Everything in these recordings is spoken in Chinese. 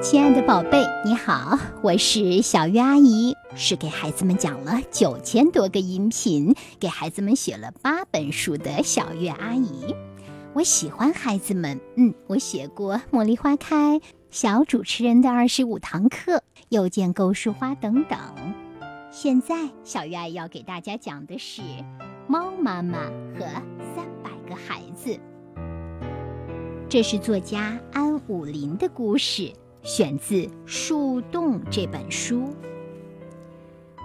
亲爱的宝贝，你好，我是小月阿姨，是给孩子们讲了九千多个音频，给孩子们写了八本书的小月阿姨。我喜欢孩子们，嗯，我写过《茉莉花开》《小主持人的二十五堂课》《又见构树花》等等。现在，小月阿姨要给大家讲的是《猫妈妈和三百个孩子》，这是作家安武林的故事。选自《树洞》这本书。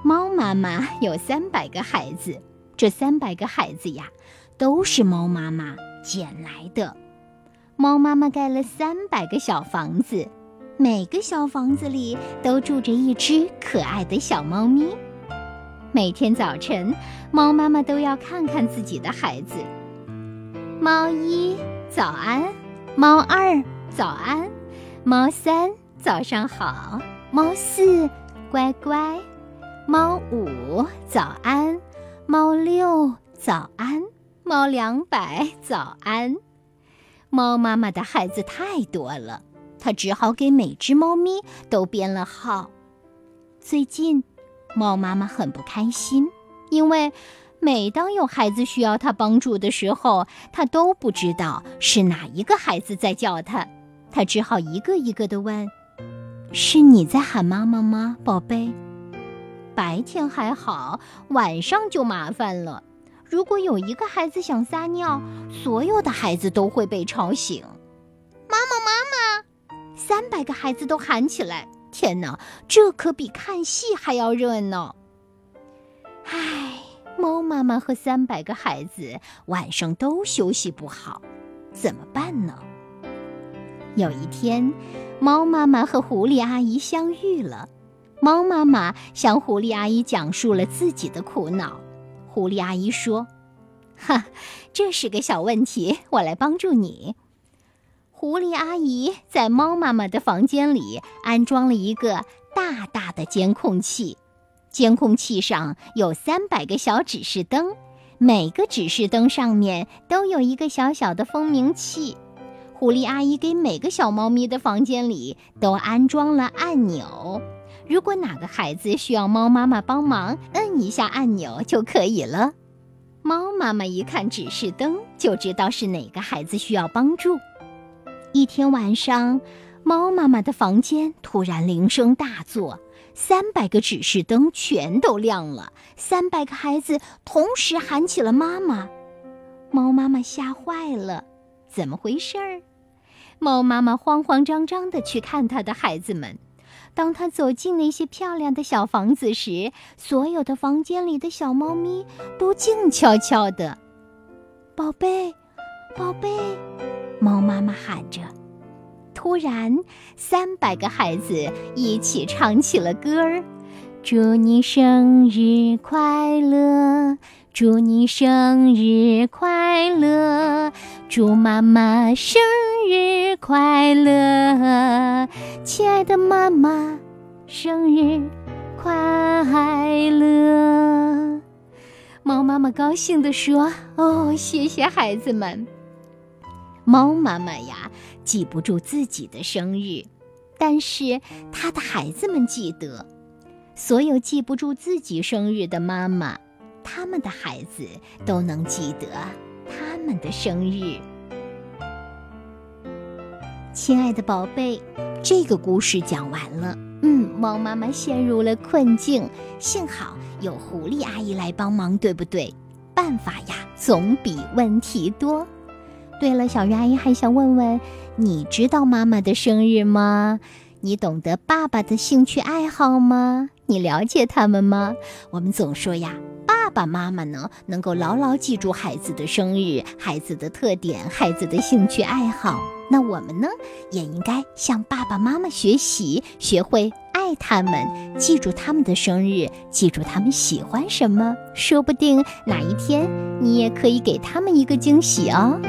猫妈妈有三百个孩子，这三百个孩子呀，都是猫妈妈捡来的。猫妈妈盖了三百个小房子，每个小房子里都住着一只可爱的小猫咪。每天早晨，猫妈妈都要看看自己的孩子。猫一，早安；猫二，早安。猫三早上好，猫四乖乖，猫五早安，猫六早安，猫两百早安。猫妈妈的孩子太多了，她只好给每只猫咪都编了号。最近，猫妈妈很不开心，因为每当有孩子需要她帮助的时候，她都不知道是哪一个孩子在叫她。他只好一个一个的问：“是你在喊妈妈吗，宝贝？”白天还好，晚上就麻烦了。如果有一个孩子想撒尿，所有的孩子都会被吵醒。妈妈，妈妈！三百个孩子都喊起来。天哪，这可比看戏还要热闹。唉，猫妈妈和三百个孩子晚上都休息不好，怎么办呢？有一天，猫妈妈和狐狸阿姨相遇了。猫妈妈向狐狸阿姨讲述了自己的苦恼。狐狸阿姨说：“哈，这是个小问题，我来帮助你。”狐狸阿姨在猫妈妈的房间里安装了一个大大的监控器，监控器上有三百个小指示灯，每个指示灯上面都有一个小小的蜂鸣器。狐狸阿姨给每个小猫咪的房间里都安装了按钮，如果哪个孩子需要猫妈妈帮忙，摁一下按钮就可以了。猫妈妈一看指示灯，就知道是哪个孩子需要帮助。一天晚上，猫妈妈的房间突然铃声大作，三百个指示灯全都亮了，三百个孩子同时喊起了妈妈。猫妈妈吓坏了，怎么回事儿？猫妈妈慌慌张张地去看它的孩子们。当他走进那些漂亮的小房子时，所有的房间里的小猫咪都静悄悄的。宝贝，宝贝，猫妈妈喊着。突然，三百个孩子一起唱起了歌儿：“祝你生日快乐！”祝你生日快乐，祝妈妈生日快乐，亲爱的妈妈，生日快乐！猫妈妈高兴地说：“哦，谢谢孩子们。”猫妈妈呀，记不住自己的生日，但是她的孩子们记得。所有记不住自己生日的妈妈。他们的孩子都能记得他们的生日。亲爱的宝贝，这个故事讲完了。嗯，猫妈妈陷入了困境，幸好有狐狸阿姨来帮忙，对不对？办法呀，总比问题多。对了，小鱼阿姨还想问问，你知道妈妈的生日吗？你懂得爸爸的兴趣爱好吗？你了解他们吗？我们总说呀。爸爸妈妈呢，能够牢牢记住孩子的生日、孩子的特点、孩子的兴趣爱好。那我们呢，也应该向爸爸妈妈学习，学会爱他们，记住他们的生日，记住他们喜欢什么。说不定哪一天，你也可以给他们一个惊喜哦。